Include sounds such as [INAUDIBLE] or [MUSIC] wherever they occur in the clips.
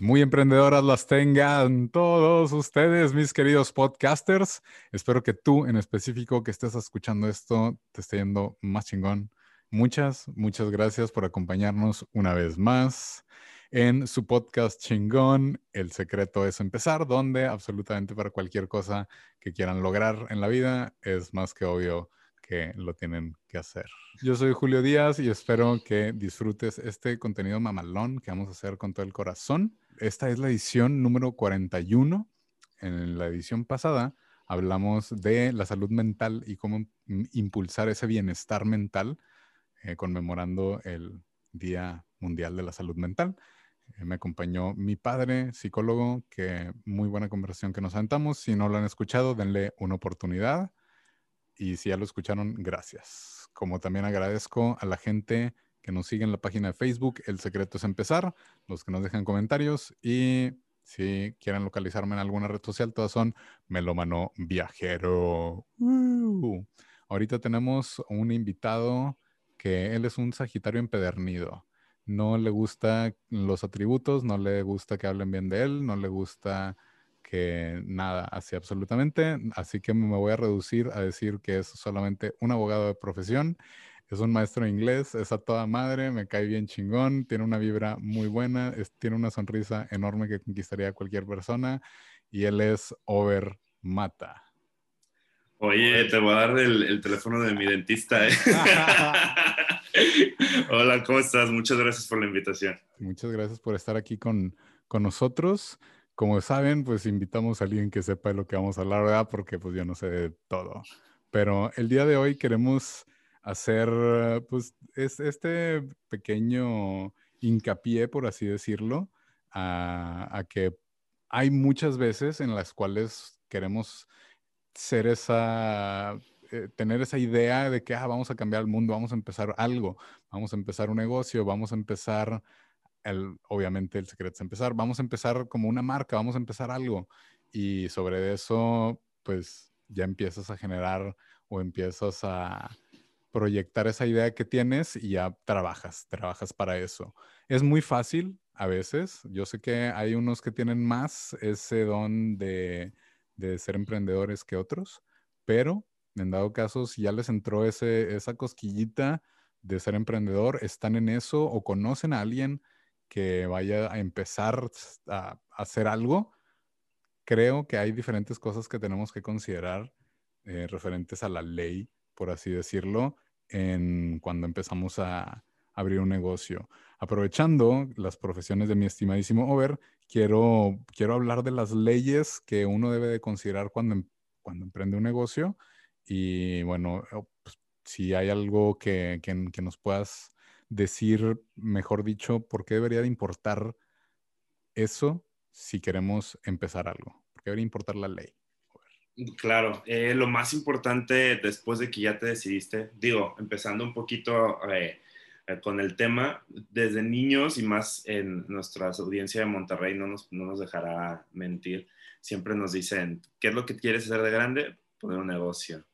Muy emprendedoras las tengan todos ustedes, mis queridos podcasters. Espero que tú en específico que estés escuchando esto te esté yendo más chingón. Muchas, muchas gracias por acompañarnos una vez más en su podcast chingón. El secreto es empezar, donde absolutamente para cualquier cosa que quieran lograr en la vida es más que obvio que lo tienen que hacer. Yo soy Julio Díaz y espero que disfrutes este contenido mamalón que vamos a hacer con todo el corazón esta es la edición número 41. En la edición pasada hablamos de la salud mental y cómo impulsar ese bienestar mental, eh, conmemorando el Día Mundial de la Salud Mental. Eh, me acompañó mi padre, psicólogo, que muy buena conversación que nos sentamos. Si no lo han escuchado, denle una oportunidad. Y si ya lo escucharon, gracias. Como también agradezco a la gente que nos siguen en la página de Facebook, El Secreto es Empezar, los que nos dejan comentarios y si quieren localizarme en alguna red social, todas son Melomano Viajero. Ahorita tenemos un invitado que él es un Sagitario empedernido. No le gustan los atributos, no le gusta que hablen bien de él, no le gusta que nada, así absolutamente. Así que me voy a reducir a decir que es solamente un abogado de profesión es un maestro de inglés, es a toda madre, me cae bien chingón, tiene una vibra muy buena, tiene una sonrisa enorme que conquistaría a cualquier persona y él es Over Mata. Oye, te voy a dar el, teléfono de mi dentista. ¿eh? [LAUGHS] Hola, ¿cómo estás? Muchas gracias por la invitación. Muchas gracias por estar aquí con, con nosotros. Como saben, pues invitamos a alguien que sepa de lo que vamos a hablar, ¿verdad? Porque pues yo no sé de todo. Pero el día de hoy queremos hacer pues es, este pequeño hincapié, por así decirlo, a, que hay muchas veces en las cuales queremos ser esa, eh, tener esa idea de que ah, vamos a cambiar el mundo, vamos a empezar algo, vamos a empezar un negocio, vamos a empezar, el, obviamente el secreto es empezar, vamos a empezar como una marca, vamos a empezar algo y sobre eso pues ya empiezas a generar o empiezas a, proyectar esa idea que tienes y ya trabajas, trabajas para eso. Es muy fácil a veces. Yo sé que hay unos que tienen más ese don de, ser emprendedores que otros, pero en dado caso, si ya les entró ese, esa cosquillita de ser emprendedor, están en eso o conocen a alguien que vaya a empezar a, hacer algo, creo que hay diferentes cosas que tenemos que considerar eh, referentes a la ley por así decirlo, en cuando empezamos a abrir un negocio. Aprovechando las profesiones de mi estimadísimo Over, quiero, quiero hablar de las leyes que uno debe de considerar cuando, em, cuando emprende un negocio. Y bueno, oh, pues, si hay algo que, que, que, nos puedas decir, mejor dicho, por qué debería de importar eso si queremos empezar algo. ¿Por qué debería importar la ley? Claro, eh, lo más importante después de que ya te decidiste, digo, empezando un poquito eh, eh, con el tema, desde niños y más en nuestra audiencia de Monterrey no nos, no nos dejará mentir, siempre nos dicen, ¿qué es lo que quieres hacer de grande? Poner un negocio.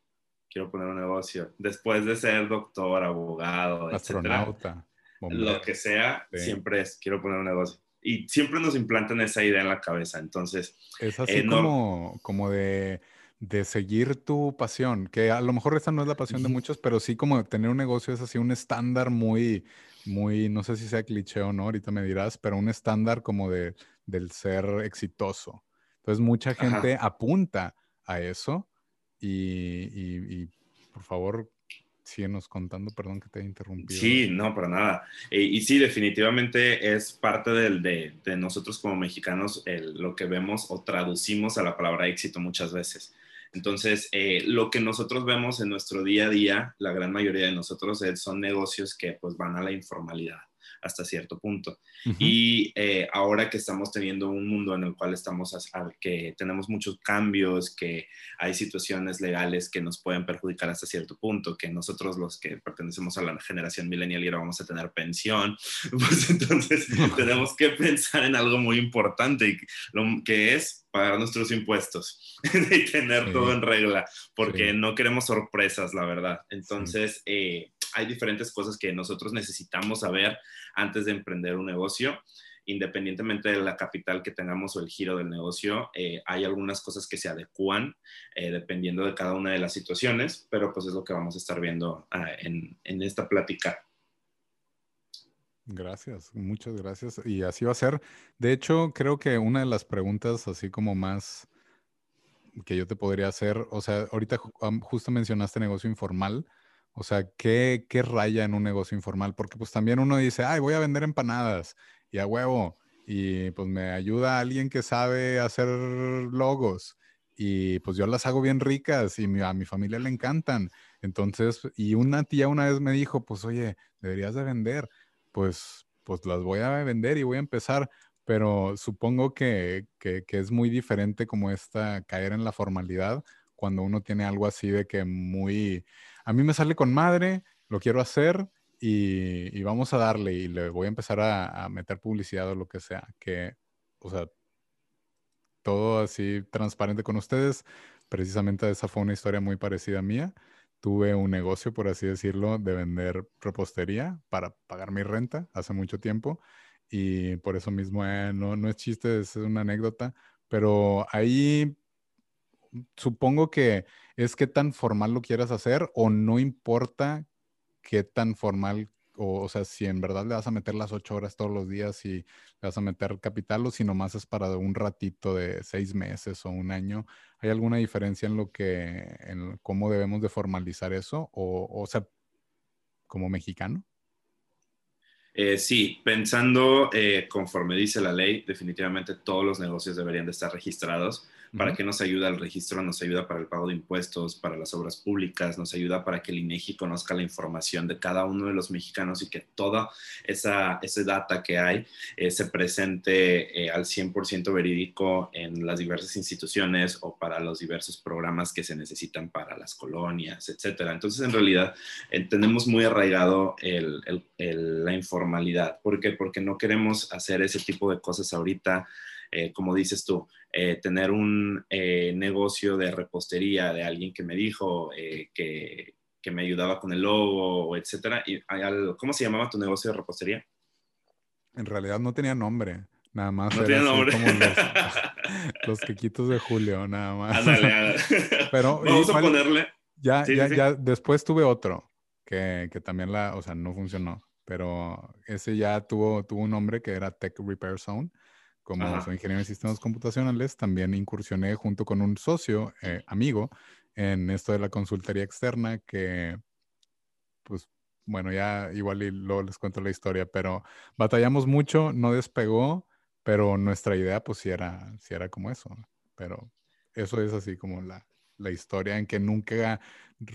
Quiero poner un negocio. Después de ser doctor, abogado, astronauta, lo que sea, siempre es, quiero poner un negocio y siempre nos implantan esa idea en la cabeza. Entonces, es así como, como de de seguir tu pasión, que a lo mejor esta no es la pasión de muchos, pero sí como tener un negocio es así un estándar muy, muy, no sé si sea cliché o no, ahorita me dirás, pero un estándar como de, del ser exitoso. Entonces mucha gente apunta a eso y, y, por favor, síguenos contando, perdón que te he interrumpido. Sí, no, para nada. Eh, y sí, definitivamente es parte del, de, de, nosotros como mexicanos el, lo que vemos o traducimos a la palabra éxito muchas veces. Entonces, eh, lo que nosotros vemos en nuestro día a día, la gran mayoría de nosotros son negocios que pues van a la informalidad, hasta cierto punto. Y eh, ahora que estamos teniendo un mundo en el cual estamos, a, que tenemos muchos cambios, que hay situaciones legales que nos pueden perjudicar hasta cierto punto, que nosotros los que pertenecemos a la generación millennial y ahora vamos a tener pensión, [LAUGHS] pues entonces [LAUGHS] tenemos que pensar en algo muy importante, lo que es pagar nuestros impuestos [LAUGHS] y tener todo en regla, porque no queremos sorpresas, la verdad. Entonces, eh, hay diferentes cosas que nosotros necesitamos saber antes de emprender un negocio. Independientemente de la capital que tengamos o el giro del negocio, eh, hay algunas cosas que se adecúan eh, dependiendo de cada una de las situaciones, pero pues es lo que vamos a estar viendo ah, en, en esta plática. Gracias, muchas gracias. Y así va a ser. De hecho, creo que una de las preguntas así como más que yo te podría hacer, o sea, ahorita justo mencionaste negocio informal, o sea, ¿qué, ¿qué raya en un negocio informal? Porque pues también uno dice, ay, voy a vender empanadas y a huevo, y pues me ayuda alguien que sabe hacer logos y pues yo las hago bien ricas y a mi familia le encantan. Entonces, y una tía una vez me dijo, pues oye, deberías de vender pues, pues las voy a vender y voy a empezar, pero supongo que, es muy diferente como esta caer en la formalidad cuando uno tiene algo así de que muy, a mí me sale con madre, lo quiero hacer y, vamos a darle y le voy a empezar a, meter publicidad o lo que sea, que, o sea, todo así transparente con ustedes. Precisamente esa fue una historia muy parecida a mía tuve un negocio, por así decirlo, de vender repostería para pagar mi renta hace mucho tiempo. Y por eso mismo eh, no, no es chiste, es una anécdota. Pero ahí supongo que es qué tan formal lo quieras hacer o no importa qué tan formal o, sea, si en verdad le vas a meter las ocho horas todos los días y le vas a meter capital o si nomás es para un ratito de seis meses o un año, ¿hay alguna diferencia en lo que, en cómo debemos de formalizar eso? O, o sea, como mexicano. Eh, sí, pensando eh, conforme dice la ley, definitivamente todos los negocios deberían de estar registrados ¿Para qué nos ayuda el registro? Nos ayuda para el pago de impuestos, para las obras públicas, nos ayuda para que el INEGI conozca la información de cada uno de los mexicanos y que toda esa, esa data que hay eh, se presente eh, al 100% verídico en las diversas instituciones o para los diversos programas que se necesitan para las colonias, etcétera. Entonces, en realidad, eh, tenemos muy arraigado el, la informalidad. ¿Por qué? Porque no queremos hacer ese tipo de cosas ahorita eh, como dices tú, eh, tener un eh, negocio de repostería de alguien que me dijo que, que, me ayudaba con el logo, etcétera. Y, ¿Cómo se llamaba tu negocio de repostería? En realidad no tenía nombre. Nada más. No tenía nombre. Como los, [LAUGHS] los, quequitos de Julio, nada más. Ándale, [LAUGHS] Pero vamos a ponerle. Ya, ya, ya. Después tuve otro que, que, también la, o sea, no funcionó. Pero ese ya tuvo, tuvo un nombre que era Tech Repair Zone como soy ingeniero en sistemas computacionales, también incursioné junto con un socio, eh, amigo, en esto de la consultoría externa que, pues, bueno, ya igual y luego les cuento la historia, pero batallamos mucho, no despegó, pero nuestra idea, pues, sí era, sí era como eso. Pero eso es así como la, la historia en que nunca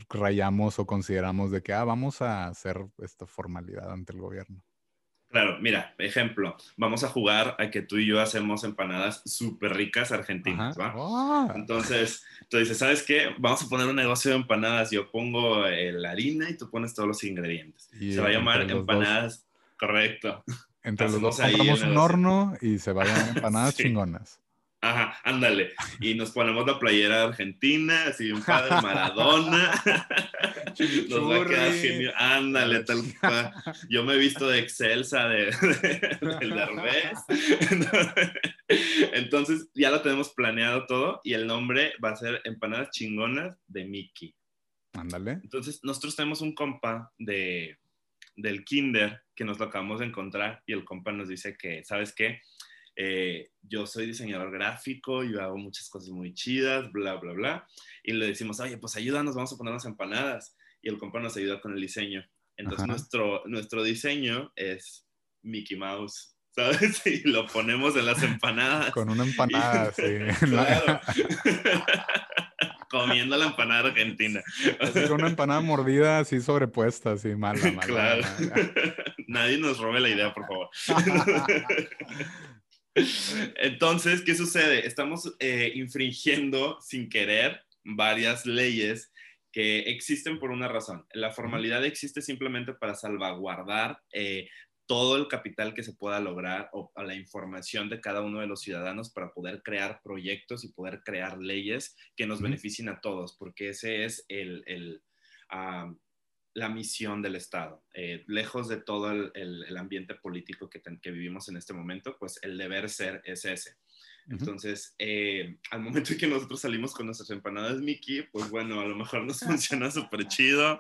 rayamos o consideramos de que, ah, vamos a hacer esta formalidad ante el gobierno. Claro, mira, ejemplo, vamos a jugar a que tú y yo hacemos empanadas súper ricas argentinas, ¿va? Entonces, tú dices, ¿sabes qué? Vamos a poner un negocio de empanadas, yo pongo eh, la harina y tú pones todos los ingredientes. se va a llamar empanadas, correcto. Entre los dos compramos un horno y se vayan empanadas chingonas. Ajá, ándale. Y nos ponemos la playera argentina, así un padre Maradona. [LAUGHS] nos va a quedar genial. Ándale, tal cual. Yo me he visto de Excelsa, de, del Derbez. [LAUGHS] Entonces, ya lo tenemos planeado todo y el nombre va a ser Empanadas Chingonas de Mickey. Ándale. Entonces, nosotros tenemos un compa de, del Kinder que nos lo acabamos de encontrar y el compa nos dice que, ¿sabes qué? Eh, yo soy diseñador gráfico, yo hago muchas cosas muy chidas, bla, bla, bla. Y le decimos, oye, pues ayúdanos, vamos a poner unas empanadas. Y el compa nos ayuda con el diseño. Entonces nuestro, nuestro diseño es Mickey Mouse, [LAUGHS] ¿sabes? Y lo ponemos en las empanadas. Con una empanada, [LAUGHS] sí. claro. [LAUGHS] Comiendo la empanada argentina. Así una empanada mordida, así sobrepuesta, así mala, mala. Claro. Nadie nos robe la idea, por favor. Entonces, ¿qué sucede? Estamos eh, infringiendo sin querer varias leyes que existen por una razón. La formalidad existe simplemente para salvaguardar eh, todo el capital que se pueda lograr o la información de cada uno de los ciudadanos para poder crear proyectos y poder crear leyes que nos beneficien a todos, porque ese es el, la misión del Estado. Eh, lejos de todo el, ambiente político que, que, vivimos en este momento, pues el deber ser es ese. Entonces, eh, al momento en que nosotros salimos con nuestras empanadas Mickey, pues bueno, a lo mejor nos [LAUGHS] funciona súper chido,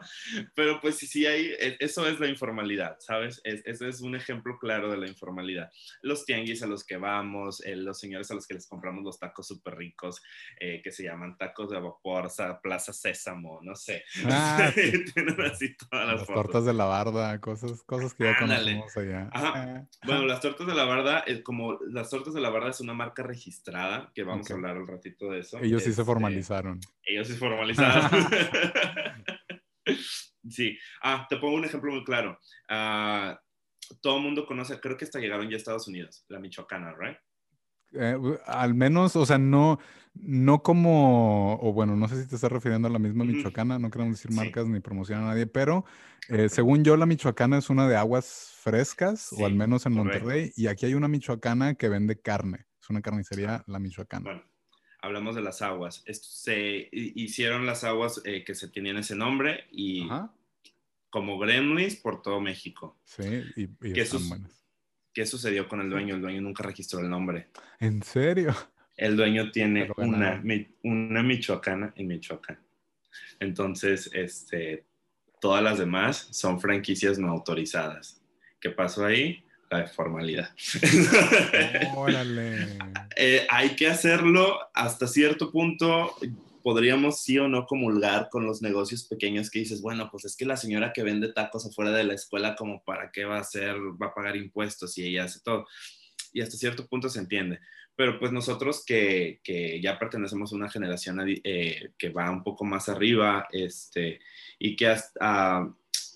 pero pues sí, sí hay, e, eso es la informalidad, ¿sabes? ese es un ejemplo claro de la informalidad. Los tianguis a los que vamos, eh, los señores a los que les compramos los tacos súper ricos, eh, que se llaman tacos de vapor, Plaza Sésamo, no sé. Ah, [LAUGHS] Tienen así todas las, las tortas de la barda, cosas, cosas que ya conocemos allá. Ajá. Bueno, las tortas de la barda, como las tortas de la barda es una marca registrada, que vamos a hablar un ratito de eso. Ellos sí se este, formalizaron. Ellos sí se formalizaron. [LAUGHS] [LAUGHS] sí. Ah, te pongo un ejemplo muy claro. Ah, todo el mundo conoce, creo que hasta llegaron ya a Estados Unidos, la Michoacana, ¿right? Eh, al menos, o sea, no, no como, o bueno, no sé si te estás refiriendo a la misma Michoacana, no queremos decir marcas ni promocionar a nadie, pero eh, según yo, la Michoacana es una de aguas frescas, o al menos en Monterrey, y aquí hay una Michoacana que vende carne una carnicería, la Michoacana. Bueno, hablamos de las aguas. se hicieron las aguas eh, que se tenían ese nombre y como Gremlins por todo México. Sí, y, ¿Qué, ¿Qué sucedió con el dueño? El dueño nunca registró el nombre. ¿En serio? El dueño tiene una, una Michoacana en Michoacán. Entonces, este, todas las demás son franquicias no autorizadas. ¿Qué pasó ahí? La formalidad. Órale. [LAUGHS] Eh, hay que hacerlo hasta cierto punto. Podríamos sí o no comulgar con los negocios pequeños que dices, bueno, pues es que la señora que vende tacos afuera de la escuela, como para qué va a hacer, va a pagar impuestos y ella hace todo. Y hasta cierto punto se entiende. Pero pues nosotros que, que ya pertenecemos a una generación eh, que va un poco más arriba, este, y que hasta,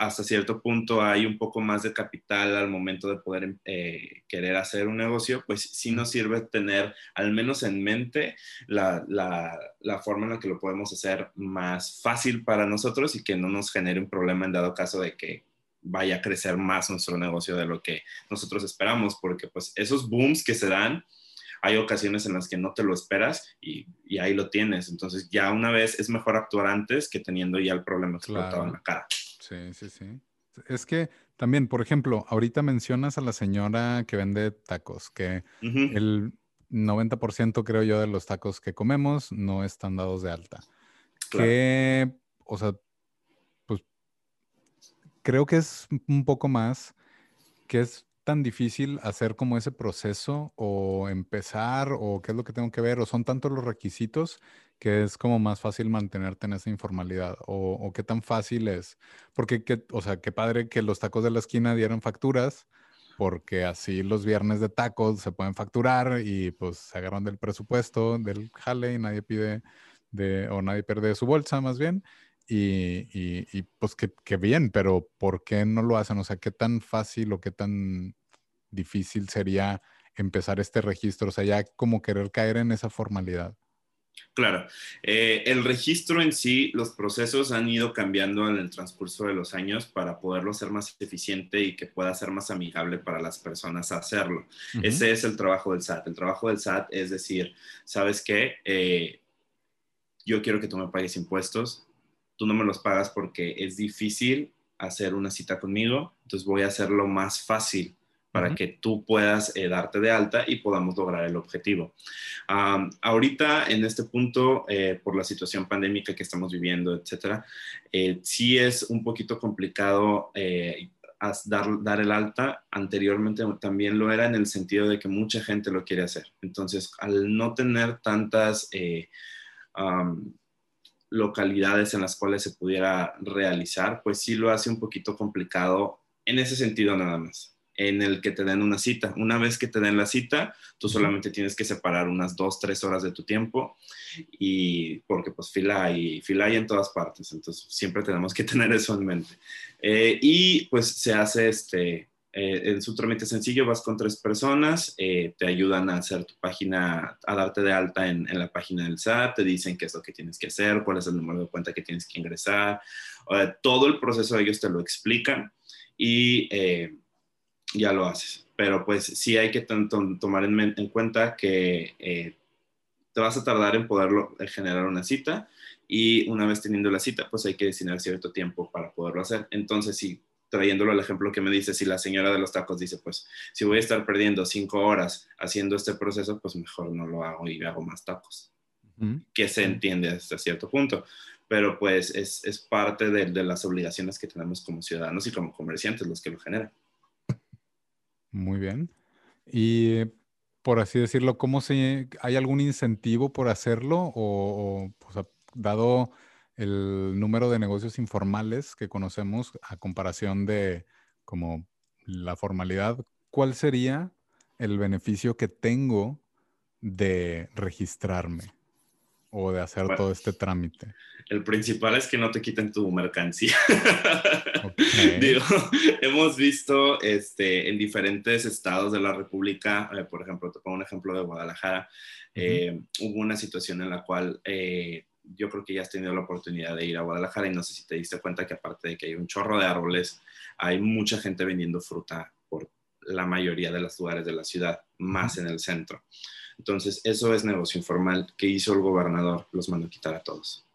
hasta cierto punto hay un poco más de capital al momento de poder eh, querer hacer un negocio, pues sí nos sirve tener al menos en mente la, la, forma en la que lo podemos hacer más fácil para nosotros y que no nos genere un problema en dado caso de que vaya a crecer más nuestro negocio de lo que nosotros esperamos, porque pues esos booms que se dan, hay ocasiones en las que no te lo esperas y, y ahí lo tienes. Entonces ya una vez es mejor actuar antes que teniendo ya el problema explotado en la cara. Sí, sí, sí. Es que también, por ejemplo, ahorita mencionas a la señora que vende tacos, que el 90% creo yo de los tacos que comemos no están dados de alta. Que, o sea, pues creo que es un poco más que es tan difícil hacer como ese proceso o empezar o qué es lo que tengo que ver o son tantos los requisitos que es como más fácil mantenerte en esa informalidad o, qué tan fácil es. Porque, o sea, qué padre que los tacos de la esquina dieran facturas porque así los viernes de tacos se pueden facturar y pues se agarran del presupuesto del jale y nadie pide de, o nadie pierde su bolsa más bien. Y, y, pues que, bien, pero ¿por qué no lo hacen? O sea, ¿qué tan fácil o qué tan difícil sería empezar este registro? O sea, ya como querer caer en esa formalidad. Claro, eh, el registro en sí, los procesos han ido cambiando en el transcurso de los años para poderlo ser más eficiente y que pueda ser más amigable para las personas hacerlo. Ese es el trabajo del SAT. El trabajo del SAT es decir, ¿sabes qué? Eh, yo quiero que tú me pagues impuestos, tú no me los pagas porque es difícil hacer una cita conmigo, entonces voy a hacerlo más fácil para que tú puedas eh, darte de alta y podamos lograr el objetivo. ahorita, en este punto, eh, por la situación pandémica que estamos viviendo, etcétera, eh, sí es un poquito complicado dar, dar el alta. Anteriormente también lo era en el sentido de que mucha gente lo quiere hacer. Entonces, al no tener tantas localidades en las cuales se pudiera realizar, pues sí lo hace un poquito complicado en ese sentido nada más. en el que te den una cita. Una vez que te den la cita, tú solamente tienes que separar unas dos, tres horas de tu tiempo y porque pues fila hay, fila hay en todas partes, entonces siempre tenemos que [LAUGHS] tener eso en mente. Eh, y pues se hace este, eh, en su trámite sencillo, vas con tres personas, eh, te ayudan a hacer tu página, a darte de alta en, en, la página del SAT, te dicen qué es lo que tienes que hacer, cuál es el número de cuenta que tienes que ingresar, todo el proceso ellos te lo explican y ya lo haces. Pero pues sí hay que tomar en, cuenta que eh, te vas a tardar en poderlo generar una cita y una vez teniendo la cita, pues hay que destinar cierto tiempo para poderlo hacer. Entonces, si trayéndolo al ejemplo que me dice, si la señora de los tacos dice, pues si voy a estar perdiendo cinco horas haciendo este proceso, pues mejor no lo hago y hago más tacos. Que se entiende hasta cierto punto pero pues es, es parte de, de, las obligaciones que tenemos como ciudadanos y como comerciantes los que lo generan. Muy bien. Y por así decirlo, ¿cómo se, hay algún incentivo por hacerlo o, pues, dado el número de negocios informales que conocemos a comparación de como la formalidad, ¿cuál sería el beneficio que tengo de registrarme o de hacer todo este trámite? El principal es que no te quiten tu mercancía. [LAUGHS] Digo, hemos visto este, en diferentes estados de la República, eh, por ejemplo, te pongo un ejemplo de Guadalajara, eh, hubo una situación en la cual eh, yo creo que ya has tenido la oportunidad de ir a Guadalajara y no sé si te diste cuenta que aparte de que hay un chorro de árboles, hay mucha gente vendiendo fruta por la mayoría de los lugares de la ciudad, más en el centro. Entonces, eso es negocio informal. ¿Qué hizo el gobernador? Los mandó quitar a todos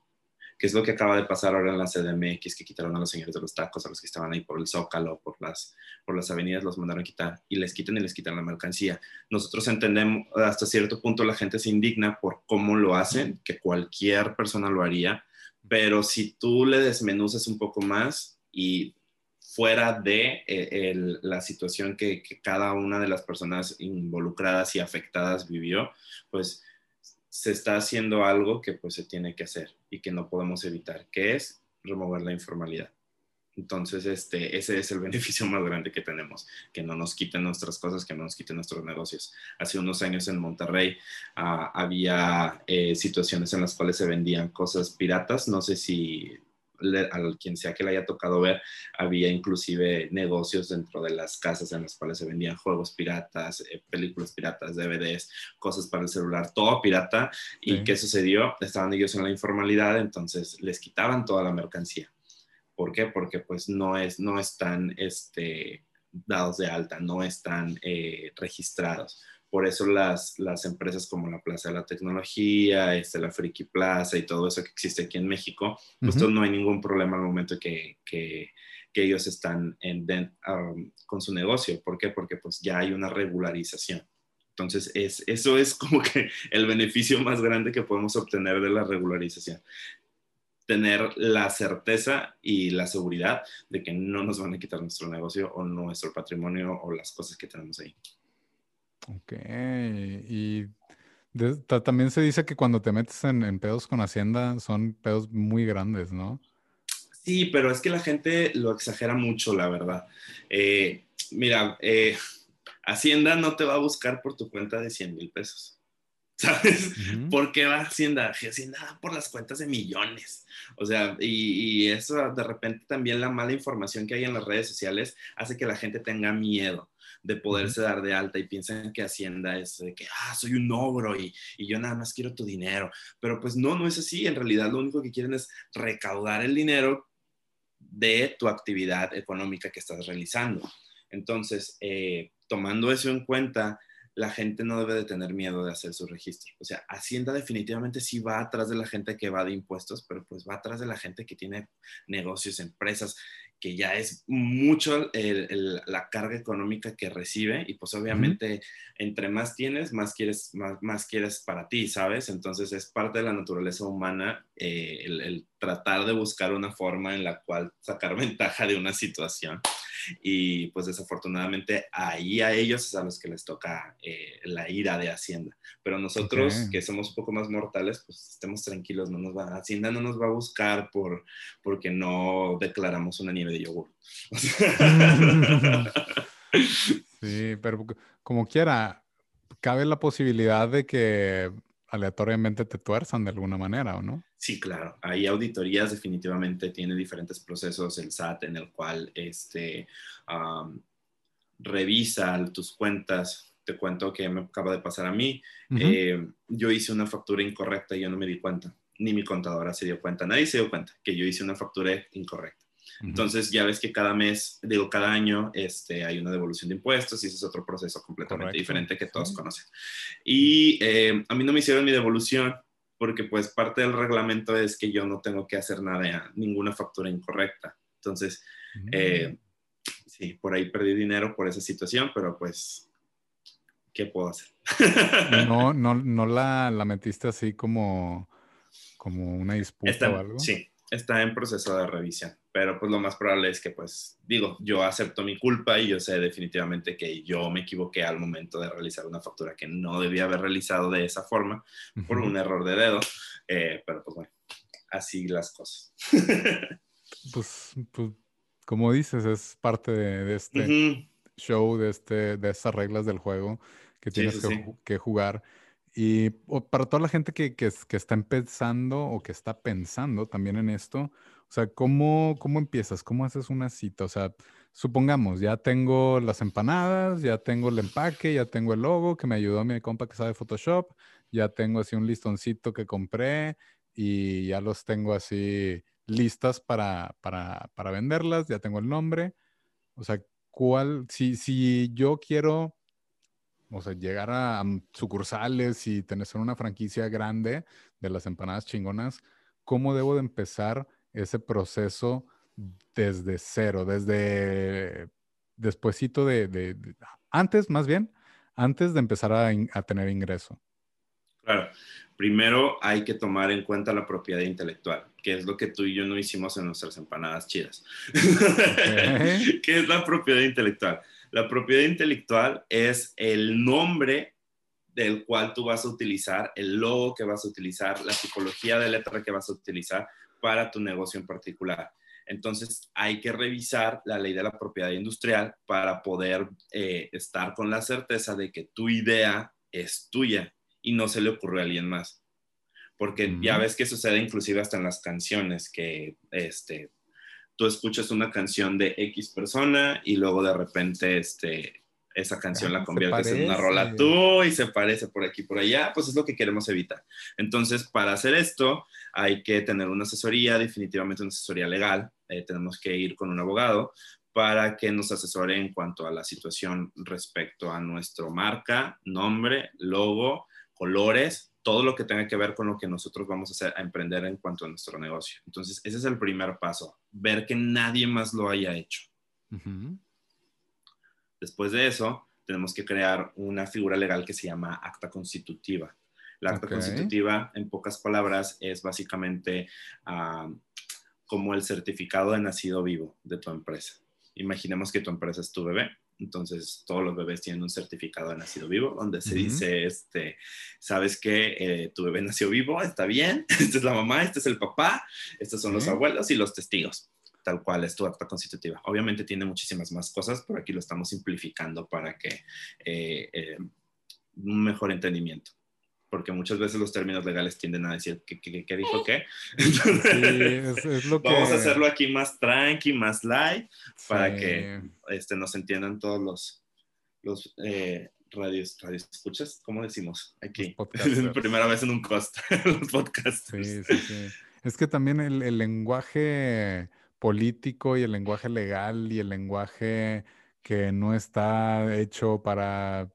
que es lo que acaba de pasar ahora en la CDMX, que quitaron a los señores de los tacos, a los que estaban ahí por el Zócalo, por las, por las avenidas, los mandaron a quitar y les quitan y les quitan la mercancía. Nosotros entendemos, hasta cierto punto la gente se indigna por cómo lo hacen, que cualquier persona lo haría, pero si tú le desmenuzas un poco más y fuera de eh, la situación que, que, cada una de las personas involucradas y afectadas vivió, pues se está haciendo algo que pues se tiene que hacer y que no podemos evitar, que es remover la informalidad. Entonces, este, ese es el [LAUGHS] beneficio más grande que tenemos, que no nos quiten nuestras cosas, que no nos quiten nuestros negocios. Hace unos años en Monterrey ah, había eh, situaciones en las cuales se vendían cosas piratas. No sé si a quien sea que le haya tocado ver, había inclusive negocios dentro de las casas en las cuales se vendían juegos piratas, eh, películas piratas, DVDs, cosas para el celular, todo pirata. ¿Y qué sucedió? Estaban ellos en la informalidad, entonces les quitaban toda la mercancía. ¿Por qué? Porque pues no, es, no están este, dados de alta, no están eh, registrados. Por eso las, las empresas como la Plaza de la Tecnología, este, la Friki Plaza y todo eso que existe aquí en México, pues no hay ningún problema al momento que, que, que ellos están en, um, con su negocio. ¿Por qué? Porque pues ya hay una regularización. Entonces, es, eso es como que el beneficio más grande que podemos obtener de la regularización. Tener la certeza y la seguridad de que no nos van a quitar nuestro negocio o nuestro patrimonio o las cosas que tenemos ahí. Ok, y también se dice que cuando te metes en, pedos con Hacienda son pedos muy grandes, ¿no? Sí, pero es que la gente lo exagera mucho, la verdad. Eh, mira, eh, Hacienda no te va a buscar por tu cuenta de 100 mil pesos. [LAUGHS] ¿Sabes? ¿Por qué va Hacienda? Hacienda va por las cuentas de millones. O sea, y, y, eso de repente también la mala información que hay en las redes sociales hace que la gente tenga miedo de poderse dar de alta y piensan que Hacienda es de que, ah, soy un ogro y, y, yo nada más quiero tu dinero. Pero pues no, no es así. En realidad lo único que quieren es recaudar el dinero de tu actividad económica que estás realizando. Entonces, eh, tomando eso en cuenta, la gente no debe de tener miedo de hacer su registro. O sea, Hacienda definitivamente sí va atrás de la gente que va de impuestos, pero pues va atrás de la gente que tiene negocios, empresas, que ya es mucho la carga económica que recibe y pues obviamente entre más tienes, más quieres, más, más, quieres para ti, ¿sabes? Entonces es parte de la naturaleza humana eh, el, tratar de buscar una forma en la cual sacar [LAUGHS] ventaja de una situación y pues desafortunadamente ahí a ellos es a los que les toca eh, la ira de Hacienda. Pero nosotros que somos un poco más mortales, pues estemos tranquilos, no nos va, Hacienda no nos va a buscar por, porque no declaramos una nieve de yogur. [LAUGHS] [LAUGHS] Sí, pero como quiera, cabe la posibilidad de que aleatoriamente te tuerzan de alguna manera, ¿o no? Sí, claro. Hay auditorías definitivamente, tiene diferentes procesos el SAT en el cual este, revisa tus cuentas. Te cuento que me acaba de pasar a mí. Eh, yo hice una factura incorrecta y yo no me di cuenta, ni mi contadora se dio cuenta, nadie se dio cuenta que yo hice una factura incorrecta. Entonces ya ves que cada mes, digo, cada año este, hay una devolución de impuestos y ese es otro proceso completamente diferente que todos conocen. Y eh, a mí no me hicieron mi devolución porque pues parte del reglamento es que yo no tengo que hacer nada, ninguna factura incorrecta. Entonces, eh, mm. sí, por ahí perdí dinero por esa situación, pero pues, ¿qué puedo hacer? no, [LAUGHS] no, no la, la metiste así como, como una disputa o algo. Sí, está en proceso de revisión, pero pues lo más probable es que pues digo, yo acepto mi culpa y yo sé definitivamente que yo me equivoqué al momento de realizar una factura que no debía haber realizado de esa forma por un error de dedo, eh, pero pues bueno, así las cosas. [LAUGHS] pues, pues, como dices, es parte de, este show, de, este, de estas reglas del juego que tienes que, jugar. Y para toda la gente que, que, está empezando o que está pensando también en esto, o sea, ¿cómo, ¿cómo empiezas? ¿Cómo haces una cita? O sea, supongamos, ya tengo las empanadas, ya tengo el empaque, ya tengo el logo que me ayudó mi compa que sabe Photoshop, ya tengo así un listoncito que compré y ya los tengo así listas para, para, para venderlas, ya tengo el nombre. O sea, ¿cuál? Si, si yo quiero o sea, llegar a, sucursales y tener una franquicia grande de las empanadas chingonas, ¿cómo debo de empezar ese proceso desde cero, desde despuesito de, antes más bien, antes de empezar a, a, tener ingreso? Claro, primero hay que tomar en cuenta la propiedad intelectual, que es lo que tú y yo no hicimos en nuestras empanadas chidas. [LAUGHS] ¿Qué es la propiedad intelectual? La propiedad intelectual es el nombre del cual tú vas a utilizar, el logo que vas a utilizar, la tipología de letra que vas a utilizar para tu negocio en particular. Entonces hay que revisar la ley de la propiedad industrial para poder eh, estar con la certeza de que tu idea es tuya y no se le ocurrió a alguien más. Porque ya ves que sucede inclusive hasta en las canciones, que este, tú escuchas una canción de X persona y luego de repente este, esa canción la conviertes en una rola tú y se parece por aquí por allá, pues es lo que queremos evitar. Entonces, para hacer esto, hay que tener una asesoría, definitivamente una asesoría legal. Eh, tenemos que ir con un abogado para que nos asesore en cuanto a la situación respecto a nuestro marca, nombre, logo, colores todo lo que tenga que ver con lo que nosotros vamos a hacer, a emprender en cuanto a nuestro negocio. Entonces, ese es el primer paso, ver que nadie más lo haya hecho. Después de eso, tenemos que crear una figura legal que se llama acta constitutiva. La acta constitutiva, en pocas palabras, es básicamente ah, como el certificado de nacido vivo de tu empresa. Imaginemos que tu empresa es tu bebé entonces, todos los bebés tienen un certificado de nacido vivo donde se dice, este, sabes que eh, tu bebé nació vivo, está bien, [LAUGHS] esta es la mamá, este es el papá, estos son los abuelos y los testigos, tal cual es tu acta constitutiva. Obviamente tiene muchísimas más cosas, pero aquí lo estamos simplificando para que eh, eh, un mejor entendimiento porque muchas veces los términos legales tienden a decir qué, qué, dijo qué. Vamos a hacerlo aquí más tranqui, más light, para que este, nos entiendan todos los, los eh, radios, radios, ¿escuchas? ¿Cómo decimos aquí? [LAUGHS] Primera vez en un cost, [LAUGHS] los podcasts. Sí, sí, sí. Es que también el, el lenguaje político y el lenguaje legal y el lenguaje que no está hecho para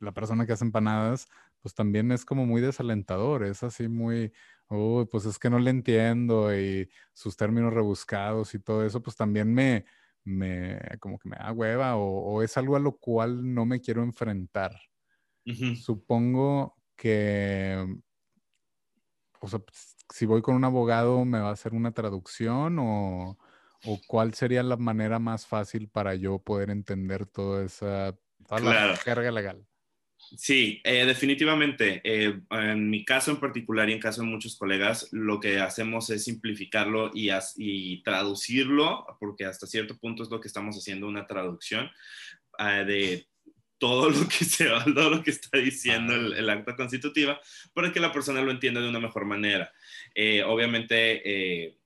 la persona que hace empanadas, pues también es como muy desalentador, es así muy, oh, pues es que no le entiendo y sus términos rebuscados y todo eso, pues también me, me como que me da hueva o, es algo a lo cual no me quiero enfrentar. Supongo que, o sea, pues, si voy con un abogado, ¿me va a hacer una traducción o, o cuál sería la manera más fácil para yo poder entender toda esa, toda la jerga legal? Sí, eh, definitivamente. Eh, en mi caso en particular y en caso de muchos colegas, lo que hacemos es simplificarlo y, y, traducirlo, porque hasta cierto punto es lo que estamos haciendo, una traducción ah, de todo lo que se todo lo que está diciendo el, el, acta constitutiva para que la persona lo entienda de una mejor manera. Eh, obviamente, eh,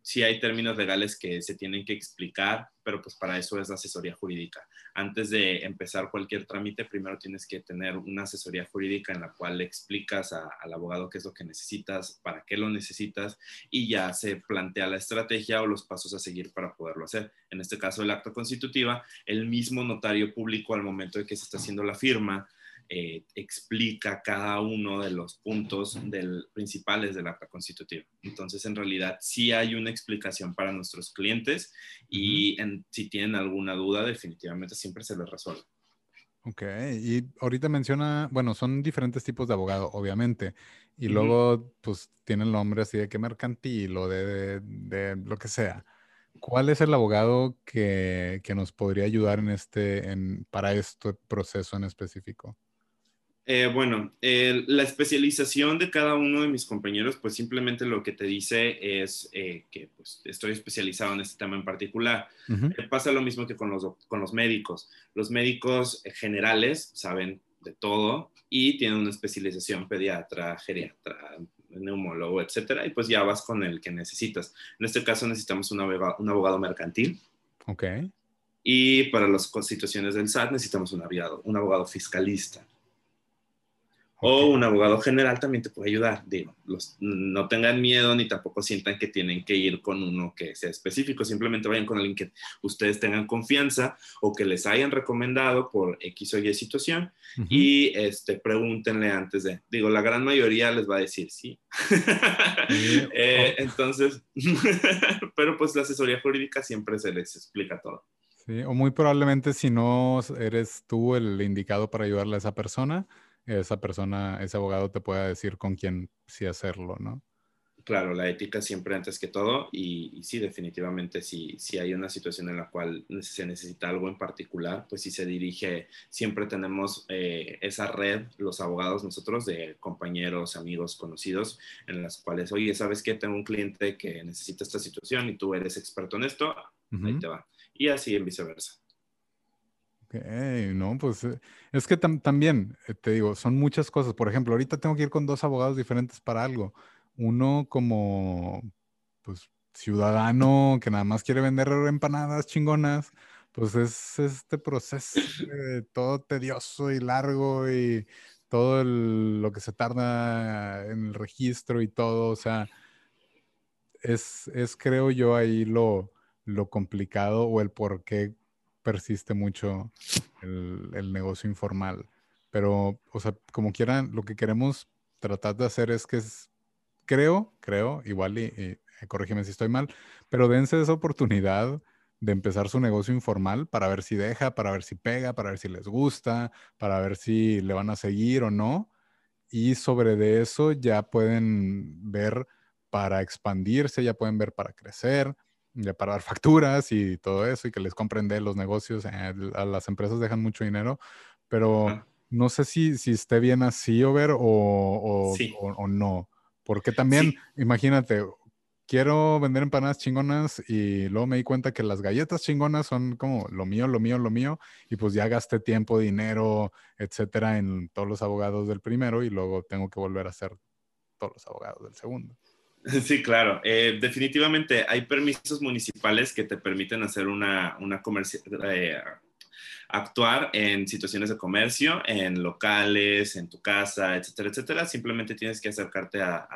sí hay términos legales que se tienen que explicar, pero pues para eso es la asesoría jurídica. Antes de empezar cualquier trámite, primero tienes que tener una asesoría jurídica en la cual explicas al abogado qué es lo que necesitas, para qué lo necesitas y ya se plantea la estrategia o los pasos a seguir para poderlo hacer. En este caso, el acto constitutiva, el mismo notario público al momento de que se está haciendo la firma, eh, explica cada uno de los puntos del, principales del acta constitutiva. Entonces, en realidad, sí hay una explicación para nuestros clientes y si tienen alguna duda, definitivamente siempre se les resuelve. Ok, y ahorita menciona, bueno, son diferentes tipos de abogado, obviamente, y luego, pues, tienen nombre así de que mercantil o de, de, lo que sea. ¿Cuál es el abogado que, que nos podría ayudar en este, en, para este proceso en específico? Eh, bueno, la especialización de cada uno de mis compañeros, pues simplemente lo que te dice es eh, que pues, estoy especializado en este tema en particular. Eh, pasa lo mismo que con los, con los médicos. Los médicos generales saben de todo y tienen una especialización pediatra, geriatra, neumólogo, etcétera, y pues ya vas con el que necesitas. En este caso necesitamos un abogado, un abogado mercantil. Ok. Y para las situaciones del SAT necesitamos un abogado, un abogado fiscalista. O un abogado general también te puede ayudar. Digo, los, no tengan miedo ni tampoco sientan que tienen que ir con uno que sea específico. Simplemente vayan con alguien que ustedes tengan confianza o que les hayan recomendado por X o Y situación y este, pregúntenle antes de. Digo, la gran mayoría les va a decir sí. Eh, [LAUGHS] entonces, [LAUGHS] pero pues la asesoría jurídica siempre se les explica todo. Sí, o muy probablemente si no eres tú el indicado para ayudarle a esa persona, esa persona, ese abogado te pueda decir con quién sí hacerlo, ¿no? Claro, la ética siempre antes que todo y, sí, definitivamente si, si hay una situación en la cual se necesita algo en particular, pues si se dirige, siempre tenemos eh, esa red, los abogados nosotros, de compañeros, amigos, conocidos, en las cuales, oye, ¿sabes qué? Tengo un cliente que necesita esta situación y tú eres experto en esto, ahí te va. Y así en viceversa no, pues eh, es que también, eh, te digo, son muchas cosas. Por ejemplo, ahorita tengo que ir con dos abogados diferentes para algo. Uno como, pues, ciudadano que nada más quiere vender empanadas chingonas, pues es este proceso todo tedioso y largo y todo lo que se tarda en el registro y todo, o sea, es, es creo yo ahí lo, lo complicado o el por qué persiste mucho el, negocio informal. Pero, o sea, como quieran, lo que queremos tratar de hacer es que es, creo, creo, igual y, eh, corrígeme si estoy mal, pero dense esa oportunidad de empezar su negocio informal para ver si deja, para ver si pega, para ver si les gusta, para ver si le van a seguir o no. Y sobre de eso ya pueden ver para expandirse, ya pueden ver para crecer de pagar facturas y todo eso y que les compren de los negocios. Eh, a las empresas dejan mucho dinero, pero no sé si, si esté bien así, Over, o, o, o, no. Porque también, imagínate, quiero vender empanadas chingonas y luego me di cuenta que las galletas chingonas son como lo mío, lo mío, lo mío, y pues ya gasté tiempo, dinero, etcétera, en todos los abogados del primero y luego tengo que volver a hacer todos los abogados del segundo. [LAUGHS] Sí, claro. Eh, definitivamente hay permisos municipales que te permiten hacer una, una comercio, eh, actuar en situaciones de comercio, en locales, en tu casa, etcétera, etcétera. Simplemente tienes que acercarte a,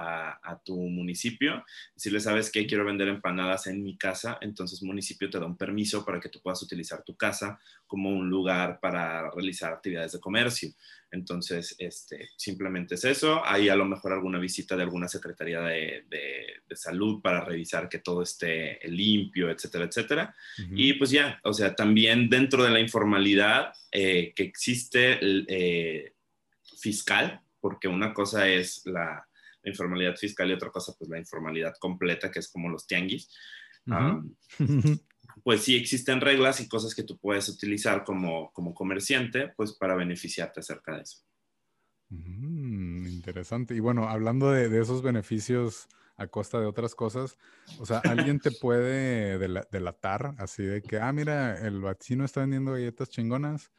a, tu municipio, le sabes que quiero vender empanadas en mi casa, entonces municipio te da un permiso para que tú puedas utilizar tu casa como un lugar para realizar actividades de comercio. Entonces, este, simplemente es eso. Hay a lo mejor alguna visita de alguna secretaría de, de, salud para revisar que todo esté limpio, etcétera, etcétera. Y pues ya, o sea, también dentro de la informalidad eh, que existe eh, fiscal, porque una cosa es la, informalidad fiscal y otra cosa, pues la informalidad completa, que es como los tianguis pues sí existen reglas y cosas que tú puedes utilizar como, como comerciante, pues para beneficiarte acerca de eso. Mm, interesante. Y bueno, hablando de, esos beneficios a costa de otras cosas. O sea, alguien te [LAUGHS] puede delatar así de que, ah, mira, el vecino está vendiendo galletas chingonas